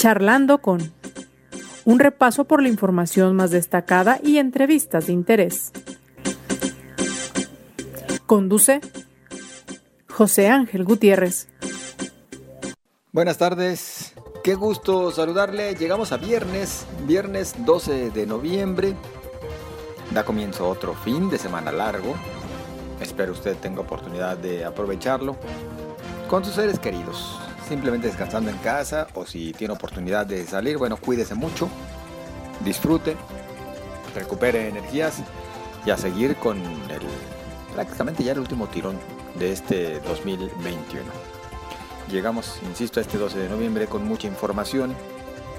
Charlando con un repaso por la información más destacada y entrevistas de interés. Conduce José Ángel Gutiérrez. Buenas tardes, qué gusto saludarle. Llegamos a viernes, viernes 12 de noviembre. Da comienzo otro fin de semana largo. Espero usted tenga oportunidad de aprovecharlo con sus seres queridos simplemente descansando en casa o si tiene oportunidad de salir, bueno, cuídese mucho, disfrute, recupere energías y a seguir con el prácticamente ya el último tirón de este 2021. Llegamos, insisto, a este 12 de noviembre con mucha información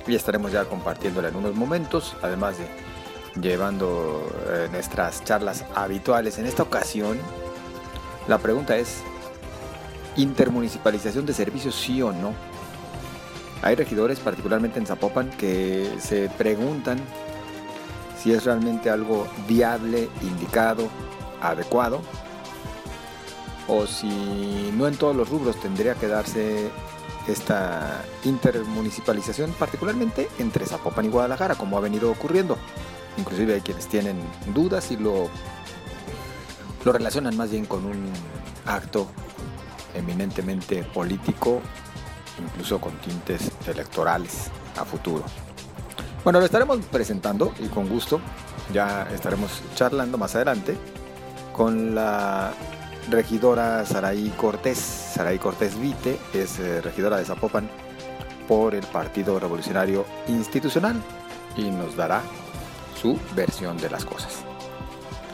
y estaremos ya compartiéndola en unos momentos, además de llevando eh, nuestras charlas habituales. En esta ocasión, la pregunta es, intermunicipalización de servicios sí o no. Hay regidores, particularmente en Zapopan, que se preguntan si es realmente algo viable, indicado, adecuado, o si no en todos los rubros tendría que darse esta intermunicipalización, particularmente entre Zapopan y Guadalajara, como ha venido ocurriendo. Inclusive hay quienes tienen dudas y lo, lo relacionan más bien con un acto eminentemente político, incluso con tintes electorales a futuro. Bueno, lo estaremos presentando y con gusto ya estaremos charlando más adelante con la regidora Saraí Cortés. Saraí Cortés Vite es eh, regidora de Zapopan por el Partido Revolucionario Institucional y nos dará su versión de las cosas.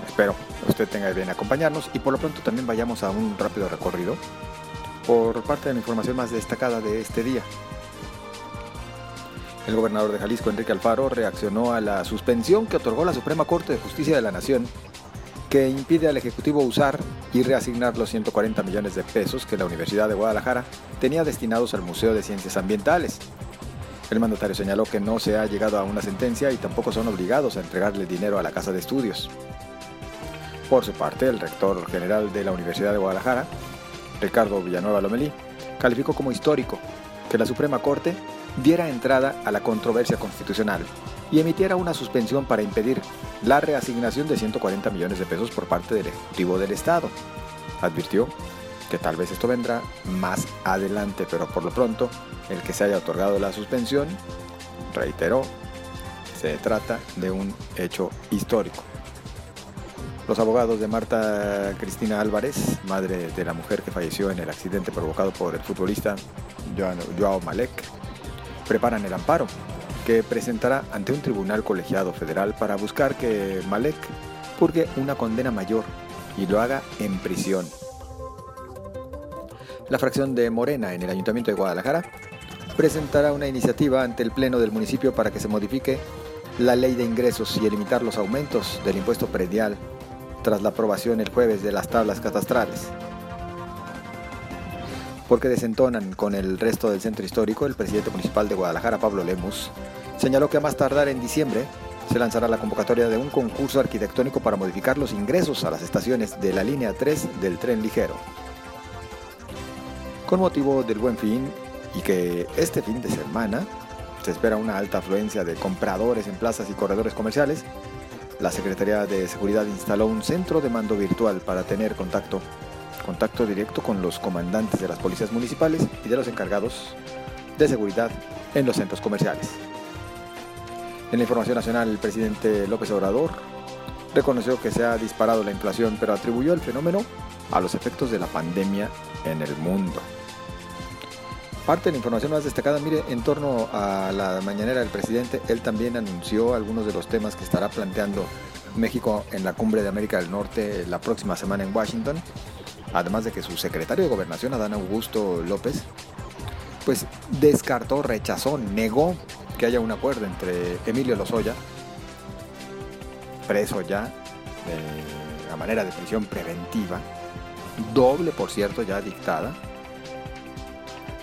Espero usted tenga bien acompañarnos y por lo pronto también vayamos a un rápido recorrido por parte de la información más destacada de este día. El gobernador de Jalisco, Enrique Alfaro, reaccionó a la suspensión que otorgó la Suprema Corte de Justicia de la Nación, que impide al Ejecutivo usar y reasignar los 140 millones de pesos que la Universidad de Guadalajara tenía destinados al Museo de Ciencias Ambientales. El mandatario señaló que no se ha llegado a una sentencia y tampoco son obligados a entregarle dinero a la Casa de Estudios. Por su parte, el rector general de la Universidad de Guadalajara, Ricardo Villanueva Lomelí, calificó como histórico que la Suprema Corte diera entrada a la controversia constitucional y emitiera una suspensión para impedir la reasignación de 140 millones de pesos por parte del Ejecutivo del Estado. Advirtió que tal vez esto vendrá más adelante, pero por lo pronto el que se haya otorgado la suspensión, reiteró, se trata de un hecho histórico. Los abogados de Marta Cristina Álvarez, madre de la mujer que falleció en el accidente provocado por el futbolista Joao Malek, preparan el amparo que presentará ante un tribunal colegiado federal para buscar que Malek purgue una condena mayor y lo haga en prisión. La fracción de Morena en el Ayuntamiento de Guadalajara presentará una iniciativa ante el Pleno del municipio para que se modifique la ley de ingresos y limitar los aumentos del impuesto predial tras la aprobación el jueves de las tablas catastrales. Porque desentonan con el resto del centro histórico, el presidente municipal de Guadalajara, Pablo Lemus, señaló que a más tardar en diciembre se lanzará la convocatoria de un concurso arquitectónico para modificar los ingresos a las estaciones de la línea 3 del tren ligero. Con motivo del buen fin y que este fin de semana se espera una alta afluencia de compradores en plazas y corredores comerciales, la Secretaría de Seguridad instaló un centro de mando virtual para tener contacto, directo con los comandantes de las policías municipales y de los encargados de seguridad en los centros comerciales. En la información nacional, el presidente López Obrador reconoció que se ha disparado la inflación, pero atribuyó el fenómeno a los efectos de la pandemia en el mundo. Parte de la información más destacada, mire, en torno a la mañanera del presidente, él también anunció algunos de los temas que estará planteando México en la cumbre de América del Norte la próxima semana en Washington, además de que su secretario de gobernación, Adán Augusto López, pues descartó, rechazó, negó que haya un acuerdo entre Emilio Lozoya, preso ya, de, a manera de prisión preventiva, doble por cierto ya dictada,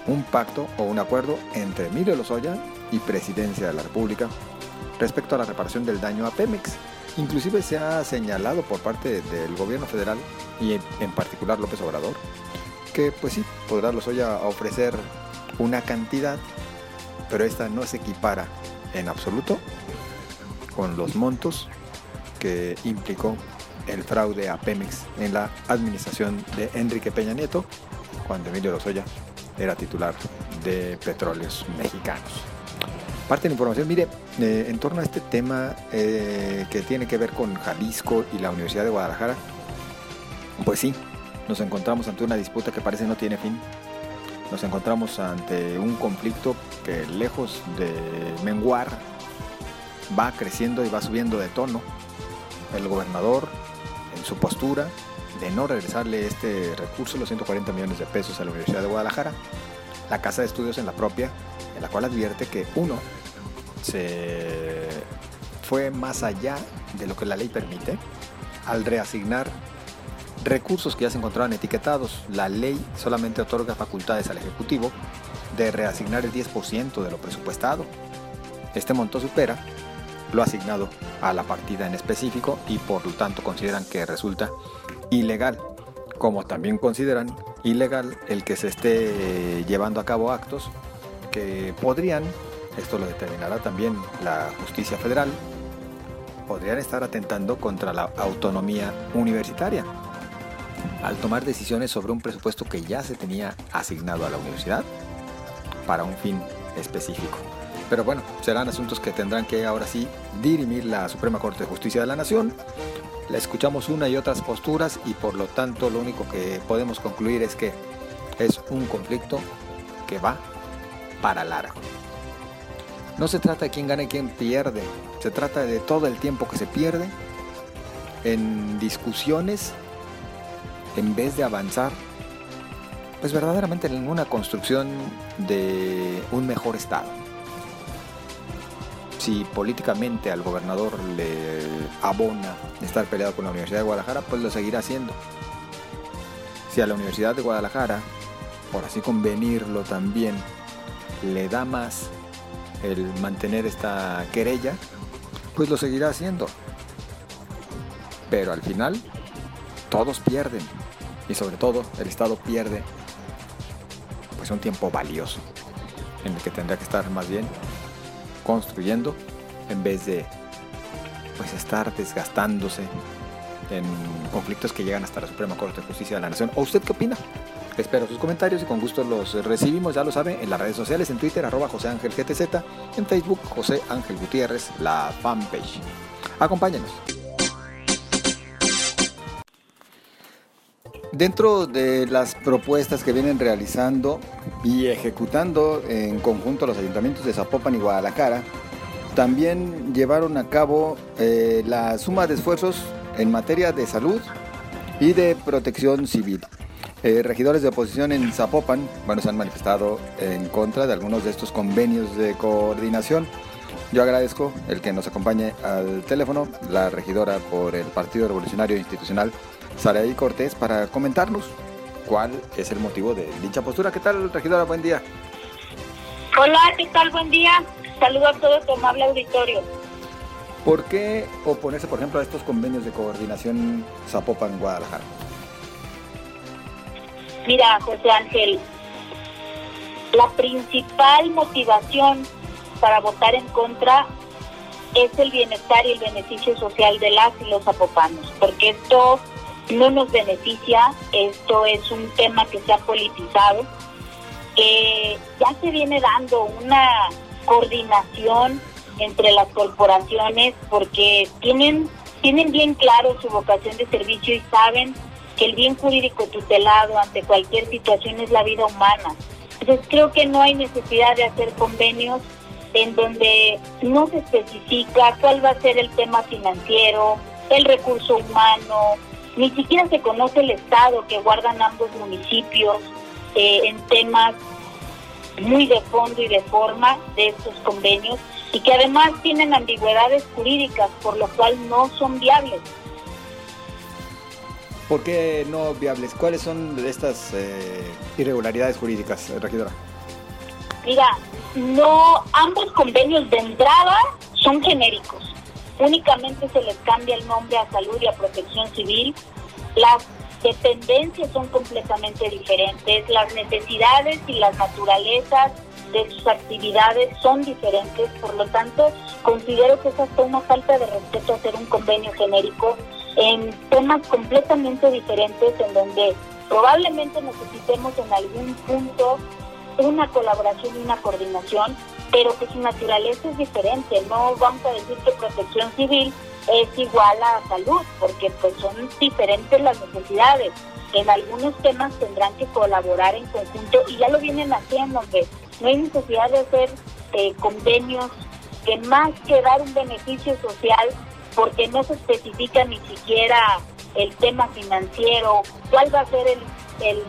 un pacto o un acuerdo entre Emilio Lozoya y Presidencia de la República respecto a la reparación del daño a Pemex. Inclusive se ha señalado por parte del gobierno federal y en particular López Obrador que pues sí, podrá Lozoya ofrecer una cantidad, pero esta no se equipara en absoluto con los montos que implicó el fraude a Pemex en la administración de Enrique Peña Nieto, cuando Emilio Lozoya era titular de Petróleos Mexicanos. Parte de la información, mire, eh, en torno a este tema eh, que tiene que ver con Jalisco y la Universidad de Guadalajara, pues sí, nos encontramos ante una disputa que parece no tiene fin. Nos encontramos ante un conflicto que lejos de menguar va creciendo y va subiendo de tono. El gobernador, en su postura de no regresarle este recurso, los 140 millones de pesos a la Universidad de Guadalajara, la Casa de Estudios en la propia, en la cual advierte que uno se fue más allá de lo que la ley permite al reasignar recursos que ya se encontraban etiquetados. La ley solamente otorga facultades al Ejecutivo de reasignar el 10% de lo presupuestado. Este monto supera lo asignado a la partida en específico y por lo tanto consideran que resulta ilegal, como también consideran ilegal el que se esté llevando a cabo actos que podrían, esto lo determinará también la justicia federal, podrían estar atentando contra la autonomía universitaria al tomar decisiones sobre un presupuesto que ya se tenía asignado a la universidad para un fin específico. Pero bueno, serán asuntos que tendrán que ahora sí dirimir la Suprema Corte de Justicia de la Nación. La escuchamos una y otras posturas y por lo tanto lo único que podemos concluir es que es un conflicto que va para largo. No se trata de quién gana y quién pierde, se trata de todo el tiempo que se pierde en discusiones en vez de avanzar pues verdaderamente en una construcción de un mejor Estado si políticamente al gobernador le abona estar peleado con la Universidad de Guadalajara, pues lo seguirá haciendo. Si a la Universidad de Guadalajara, por así convenirlo también, le da más el mantener esta querella, pues lo seguirá haciendo. Pero al final, todos pierden. Y sobre todo, el Estado pierde pues un tiempo valioso en el que tendrá que estar más bien construyendo en vez de pues estar desgastándose en conflictos que llegan hasta la Suprema Corte de Justicia de la Nación. ¿O usted qué opina? Espero sus comentarios y con gusto los recibimos, ya lo sabe, en las redes sociales, en Twitter, arroba José Ángel GTZ, en Facebook, José Ángel Gutiérrez, la fanpage. Acompáñenos. Dentro de las propuestas que vienen realizando y ejecutando en conjunto los ayuntamientos de Zapopan y Guadalajara, también llevaron a cabo eh, la suma de esfuerzos en materia de salud y de protección civil. Eh, regidores de oposición en Zapopan bueno, se han manifestado en contra de algunos de estos convenios de coordinación. Yo agradezco el que nos acompañe al teléfono la regidora por el Partido Revolucionario Institucional, Saraí Cortés para comentarnos cuál es el motivo de dicha postura. ¿Qué tal, regidora? Buen día. Hola, ¿qué tal? Buen día. Saludo a todo tu amable auditorio. ¿Por qué oponerse, por ejemplo, a estos convenios de coordinación Zapopan-Guadalajara? Mira, José Ángel, la principal motivación para votar en contra es el bienestar y el beneficio social de las y los zapopanos, porque esto no nos beneficia, esto es un tema que se ha politizado, que ya se viene dando una coordinación entre las corporaciones porque tienen, tienen bien claro su vocación de servicio y saben que el bien jurídico tutelado ante cualquier situación es la vida humana. Entonces creo que no hay necesidad de hacer convenios en donde no se especifica cuál va a ser el tema financiero, el recurso humano, ni siquiera se conoce el estado que guardan ambos municipios eh, en temas muy de fondo y de forma de estos convenios y que además tienen ambigüedades jurídicas, por lo cual no son viables. ¿Por qué no viables? ¿Cuáles son estas eh, irregularidades jurídicas, regidora? Mira, no, ambos convenios de entrada son genéricos únicamente se les cambia el nombre a salud y a protección civil. Las dependencias son completamente diferentes, las necesidades y las naturalezas de sus actividades son diferentes, por lo tanto considero que es hasta una falta de respeto hacer un convenio genérico en temas completamente diferentes en donde probablemente necesitemos en algún punto una colaboración y una coordinación, pero que su naturaleza es diferente. No vamos a decir que protección civil es igual a salud, porque pues son diferentes las necesidades. En algunos temas tendrán que colaborar en conjunto y ya lo vienen haciendo, que no hay necesidad de hacer eh, convenios que más que dar un beneficio social, porque no se especifica ni siquiera el tema financiero, cuál va a ser el,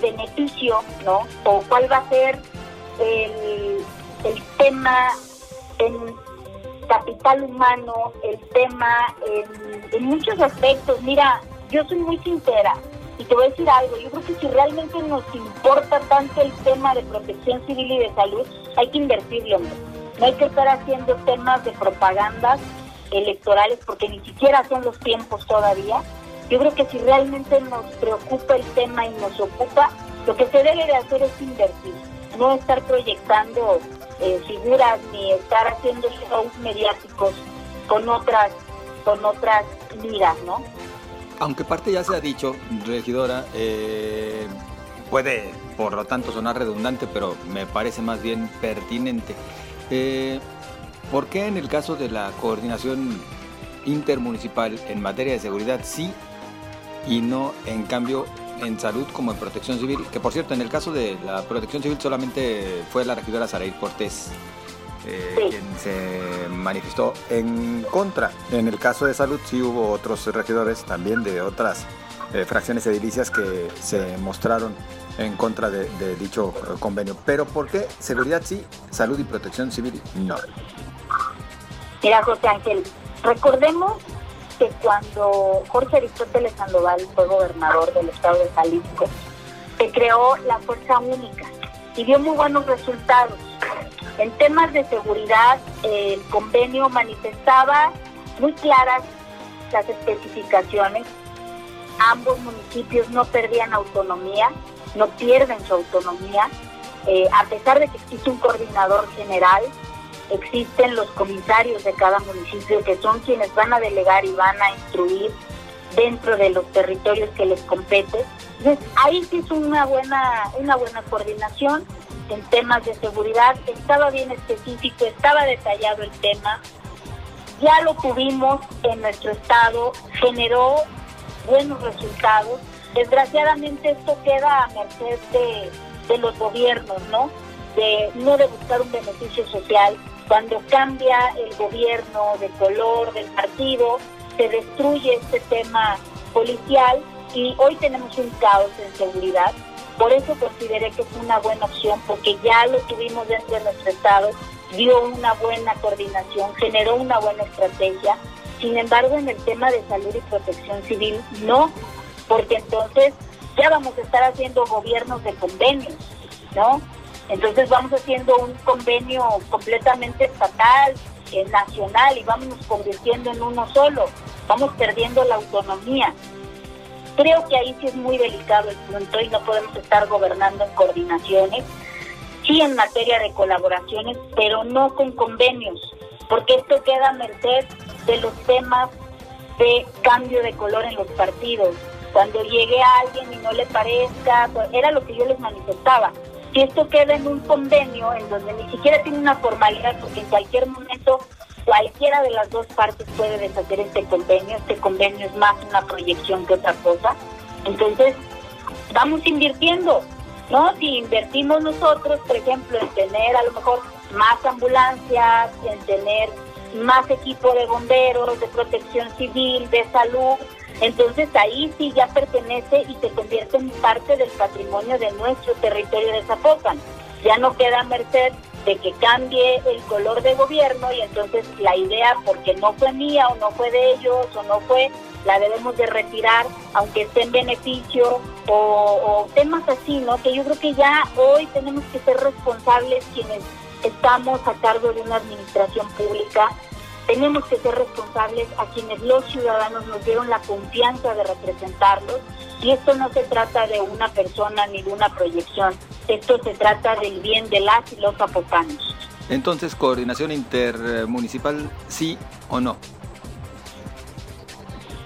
beneficio, ¿no? O cuál va a ser el, el tema en capital humano, el tema en, en muchos aspectos. Mira, yo soy muy sincera y te voy a decir algo, yo creo que si realmente nos importa tanto el tema de protección civil y de salud, hay que invertirlo. No hay que estar haciendo temas de propagandas electorales porque ni siquiera son los tiempos todavía. Yo creo que si realmente nos preocupa el tema y nos ocupa, lo que se debe de hacer es invertir, no estar proyectando eh, figuras ni estar haciendo shows mediáticos con otras con otras miras, ¿no? Aunque parte ya se ha dicho, regidora, eh, puede por lo tanto sonar redundante, pero me parece más bien pertinente. Eh, ¿Por qué en el caso de la coordinación intermunicipal en materia de seguridad sí y no en cambio en salud como en protección civil? Que por cierto, en el caso de la protección civil solamente fue la regidora Saraí Cortés eh, quien se manifestó en contra. En el caso de salud sí hubo otros regidores también de otras eh, fracciones edilicias que se mostraron en contra de, dicho eh, convenio. Pero ¿por qué seguridad sí, salud y protección civil no? Mira, José Ángel, recordemos que cuando Jorge Aristóteles Sandoval fue gobernador del estado de Jalisco, se creó la Fuerza Única y dio muy buenos resultados. En temas de seguridad, el convenio manifestaba muy claras las especificaciones. Ambos municipios no perdían autonomía, no pierden su autonomía, eh, a pesar de que existe un coordinador general, existen los comisarios de cada municipio que son quienes van a delegar y van a instruir dentro de los territorios que les compete. Entonces, ahí sí es una buena, una buena coordinación en temas de seguridad, estaba bien específico, estaba detallado el tema, ya lo tuvimos en nuestro estado, generó buenos resultados. Desgraciadamente esto queda a merced de, de los gobiernos, ¿no? De no de buscar un beneficio social. Cuando cambia el gobierno de color del partido, se destruye este tema policial y hoy tenemos un caos en seguridad. Por eso consideré que fue una buena opción, porque ya lo tuvimos dentro de nuestro Estado, dio una buena coordinación, generó una buena estrategia. Sin embargo, en el tema de salud y protección civil, no, porque entonces ya vamos a estar haciendo gobiernos de convenios, ¿no? Entonces vamos haciendo un convenio completamente estatal, eh, nacional, y vamos convirtiendo en uno solo. Vamos perdiendo la autonomía. Creo que ahí sí es muy delicado el punto y no podemos estar gobernando en coordinaciones, sí en materia de colaboraciones, pero no con convenios, porque esto queda a merced de los temas de cambio de color en los partidos. Cuando llegue a alguien y no le parezca, pues, era lo que yo les manifestaba. Si esto queda en un convenio en donde ni siquiera tiene una formalidad, porque en cualquier momento Cualquiera de las dos partes puede deshacer este convenio. Este convenio es más una proyección que otra cosa. Entonces, vamos invirtiendo, ¿no? Si invertimos nosotros, por ejemplo, en tener a lo mejor más ambulancias, en tener más equipo de bomberos, de protección civil, de salud, entonces ahí sí ya pertenece y se convierte en parte del patrimonio de nuestro territorio de Zapopan. Ya no queda merced de que cambie el color de gobierno y entonces la idea, porque no fue mía o no fue de ellos o no fue, la debemos de retirar, aunque esté en beneficio o, temas así, ¿no? Que yo creo que ya hoy tenemos que ser responsables quienes estamos a cargo de una administración pública, tenemos que ser responsables a quienes los ciudadanos nos dieron la confianza de representarlos y esto no se trata de una persona ni de una proyección, Esto se trata del bien de las y los zapopanos. Entonces, coordinación intermunicipal, sí o no.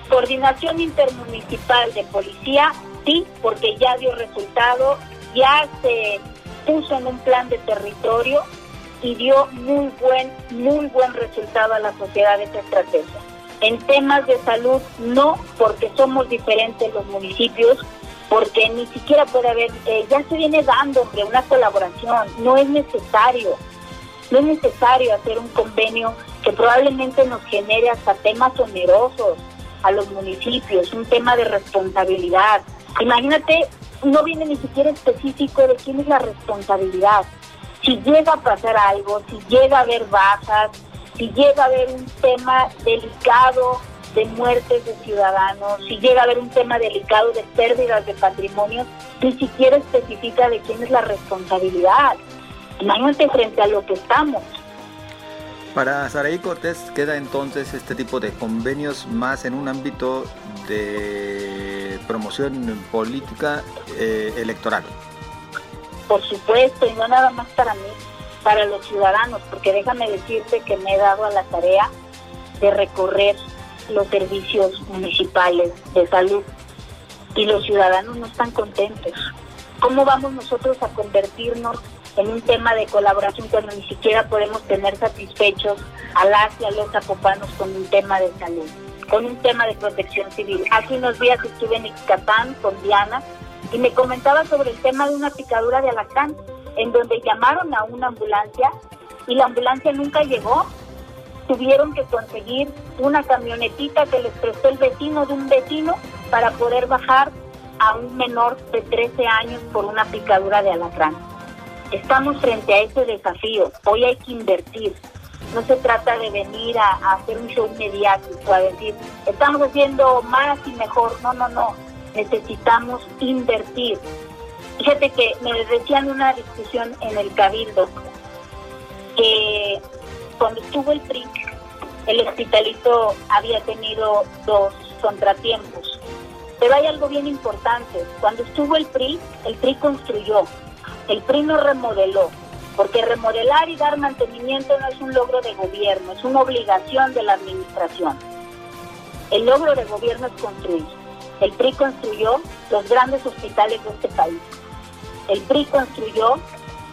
Coordinación intermunicipal de policía, sí, porque ya dio resultado, ya se puso en un plan de territorio y dio muy buen, muy buen resultado a la sociedad esta estrategia. En temas de salud, no, porque somos diferentes los municipios, porque ni siquiera puede haber, eh, ya se viene dando hombre, una colaboración, no es necesario, no es necesario hacer un convenio que probablemente nos genere hasta temas onerosos a los municipios, un tema de responsabilidad. Imagínate, no viene ni siquiera específico de quién es la responsabilidad. Si llega a pasar algo, si llega a haber bajas, si llega a haber un tema delicado de muertes de ciudadanos, si llega a haber un tema delicado de pérdidas de patrimonio, ni siquiera especifica de quién es la responsabilidad. Imagínate frente a lo que estamos. Para Saraí Cortés queda entonces este tipo de convenios más en un ámbito de promoción política eh, electoral. Por supuesto, y no nada más para mí, para los ciudadanos, porque déjame decirte que me he dado a la tarea de recorrer los servicios municipales de salud y los ciudadanos no están contentos. ¿Cómo vamos nosotros a convertirnos en un tema de colaboración cuando ni siquiera podemos tener satisfechos a las y a los zapopanos con un tema de salud, con un tema de protección civil? Hace unos días estuve en Ixcatán con Diana y me comentaba sobre el tema de una picadura de alacrán, en donde llamaron a una ambulancia y la ambulancia nunca llegó tuvieron que conseguir una camionetita que les prestó el vecino de un vecino para poder bajar a un menor de 13 años por una picadura de alacrán. Estamos frente a ese desafío. Hoy hay que invertir. No se trata de venir a, hacer un show mediático, a decir, estamos haciendo más y mejor. No, no, no. Necesitamos invertir. Fíjate que me decían una discusión en el Cabildo que cuando estuvo el PRI, el hospitalito había tenido dos contratiempos. Pero hay algo bien importante. Cuando estuvo el PRI, el PRI construyó. El PRI no remodeló. Porque remodelar y dar mantenimiento no es un logro de gobierno, es una obligación de la administración. El logro de gobierno es construir. El PRI construyó los grandes hospitales de este país. El PRI construyó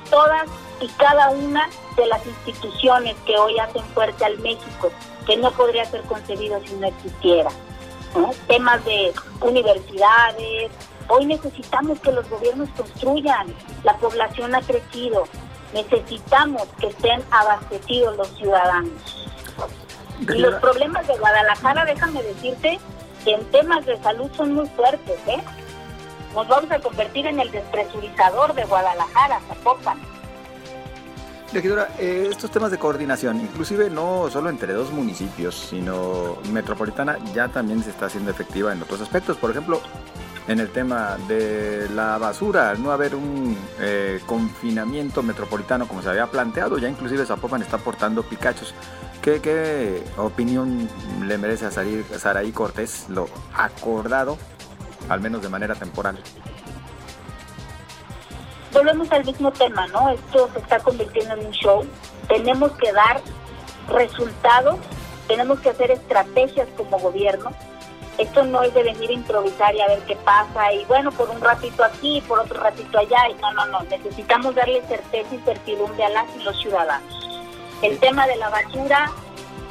todas y cada una de las instituciones que hoy hacen fuerte al México, que no podría ser concebido si no existiera. Temas de universidades. Hoy necesitamos que los gobiernos construyan. La población ha crecido. Necesitamos que estén abastecidos los ciudadanos. Y los problemas de Guadalajara, déjame decirte, en temas de salud son muy fuertes. ¿eh? Nos vamos a convertir en el despresurizador de Guadalajara, Zapopan. Regidora, eh, estos temas de coordinación, inclusive no solo entre dos municipios, sino metropolitana, ya también se está haciendo efectiva en otros aspectos. Por ejemplo, en el tema de la basura, no haber un eh, confinamiento metropolitano como se había planteado, ya inclusive Zapopan está aportando picachos. ¿Qué, opinión le merece a Saraí Cortés lo acordado, al menos de manera temporal? volvemos al mismo tema, ¿no? Esto se está convirtiendo en un show. Tenemos que dar resultados, tenemos que hacer estrategias como gobierno. Esto no es de venir a improvisar y a ver qué pasa y bueno, por un ratito aquí, por otro ratito allá. No, no, no. Necesitamos darle certeza y certidumbre a las y los ciudadanos. El tema de la basura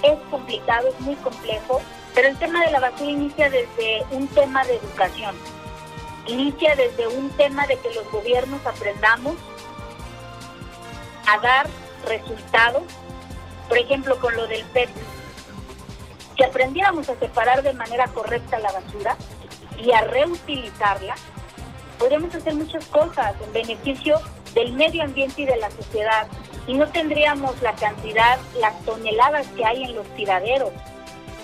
es complicado, es muy complejo, pero el tema de la basura inicia desde un tema de educación inicia desde un tema de que los gobiernos aprendamos a dar resultados, por ejemplo con lo del PET. Si aprendiéramos a separar de manera correcta la basura y a reutilizarla, podríamos hacer muchas cosas en beneficio del medio ambiente y de la sociedad y no tendríamos la cantidad, las toneladas que hay en los tiraderos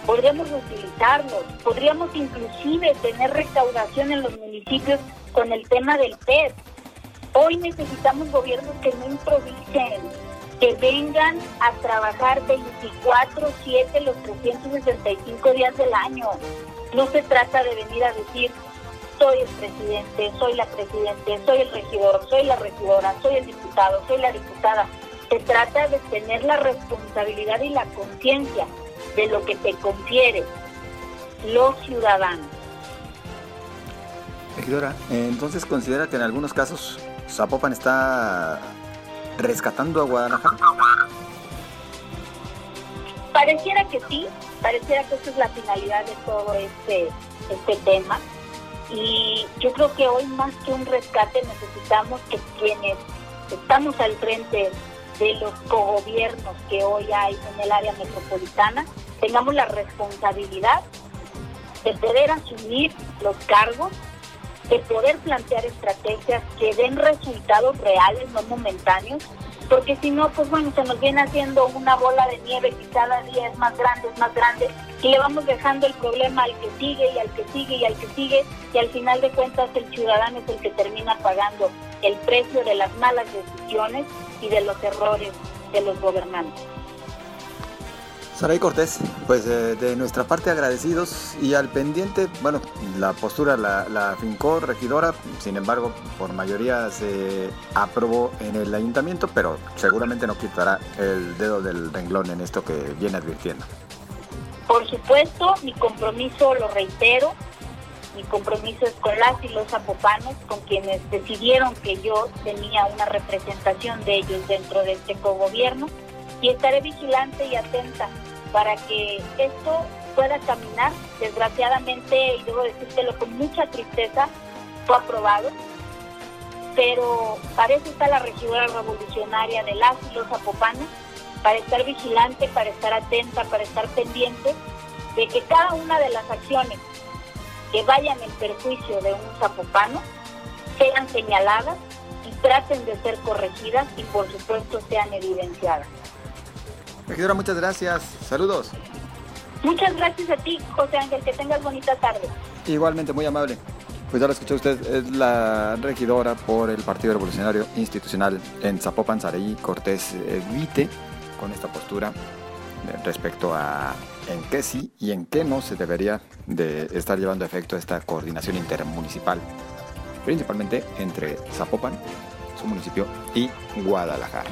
podríamos utilizarlos, podríamos inclusive tener recaudación en los municipios con el tema del PET. Hoy necesitamos gobiernos que no improvisen, que vengan a trabajar 24/7 los 365 días del año. No se trata de venir a decir, soy el presidente, soy la presidente, soy el regidor, soy la regidora, soy el diputado, soy la diputada. Se trata de tener la responsabilidad y la conciencia de lo que te confiere los ciudadanos. Regidora, entonces considera que en algunos casos Zapopan está rescatando a Guadalajara. Pareciera que sí, pareciera que esa es la finalidad de todo este, este tema. Y yo creo que hoy más que un rescate necesitamos que quienes estamos al frente de los cogobiernos que hoy hay en el área metropolitana, tengamos la responsabilidad de poder asumir los cargos, de poder plantear estrategias que den resultados reales, no momentáneos, porque si no, pues bueno, se nos viene haciendo una bola de nieve que cada día es más grande, es más grande, y le vamos dejando el problema al que sigue y al que sigue y al que sigue, y al final de cuentas el ciudadano es el que termina pagando el precio de las malas decisiones y de los errores de los gobernantes. Saray Cortés, pues eh, de nuestra parte agradecidos y al pendiente, bueno, la postura la, la fincó regidora, sin embargo, por mayoría se aprobó en el ayuntamiento, pero seguramente no quitará el dedo del renglón en esto que viene advirtiendo. Por supuesto, mi compromiso, lo reitero, mi compromiso es con las y los zapopanos, con quienes decidieron que yo tenía una representación de ellos dentro de este cogobierno y estaré vigilante y atenta para que esto pueda caminar. Desgraciadamente, y debo decírtelo con mucha tristeza, fue aprobado, pero para eso está la regidora revolucionaria de las y los zapopanos, para estar vigilante, para estar atenta, para estar pendiente de que cada una de las acciones que vayan en perjuicio de un zapopano sean señaladas y traten de ser corregidas y por supuesto sean evidenciadas. Regidora, muchas gracias. Saludos. Muchas gracias a ti, José Ángel. Que tengas bonita tarde. Igualmente, muy amable. Pues ya lo escuchó usted, es la regidora por el Partido Revolucionario Institucional en Zapopan, Saraí, Cortés eh, Vite, con esta postura respecto a en qué sí y en qué no se debería de estar llevando a efecto esta coordinación intermunicipal, principalmente entre Zapopan, su municipio, y Guadalajara.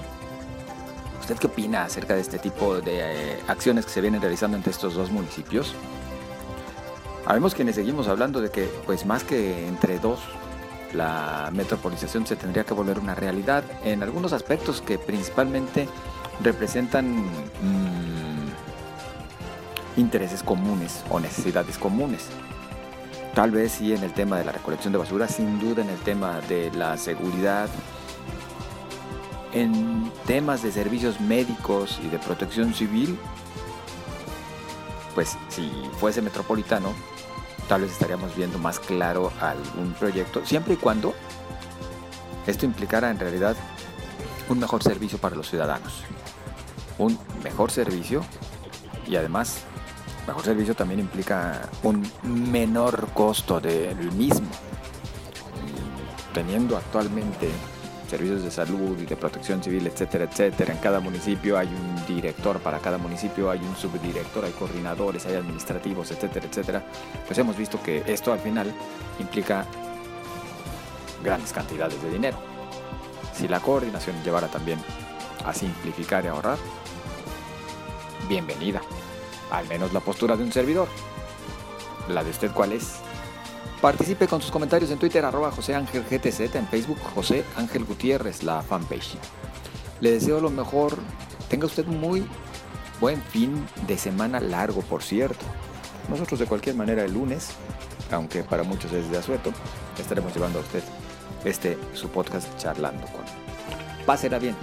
¿Usted qué opina acerca de este tipo de eh, acciones que se vienen realizando entre estos dos municipios? Habemos quienes seguimos hablando de que, pues más que entre dos, la metropolización se tendría que volver una realidad en algunos aspectos que principalmente representan mmm, intereses comunes o necesidades comunes. Tal vez sí en el tema de la recolección de basura, sin duda en el tema de la seguridad, en temas de servicios médicos y de protección civil, pues si fuese metropolitano, tal vez estaríamos viendo más claro algún proyecto, siempre y cuando esto implicara en realidad un mejor servicio para los ciudadanos. Un mejor servicio y además, mejor servicio también implica un menor costo del mismo. Teniendo actualmente servicios de salud y de protección civil, etcétera, etcétera. En cada municipio hay un director, para cada municipio hay un subdirector, hay coordinadores, hay administrativos, etcétera, etcétera. Pues hemos visto que esto al final implica grandes cantidades de dinero. Si la coordinación llevara también a simplificar y ahorrar, bienvenida. Al menos la postura de un servidor. ¿La de usted cuál es? Participe con sus comentarios en Twitter, arroba José Ángel GTZ, en Facebook José Ángel Gutiérrez, la fanpage. Le deseo lo mejor, tenga usted muy buen fin de semana largo, por cierto. Nosotros de cualquier manera el lunes, aunque para muchos es de asueto, estaremos llevando a usted este su podcast charlando con. Pásela bien.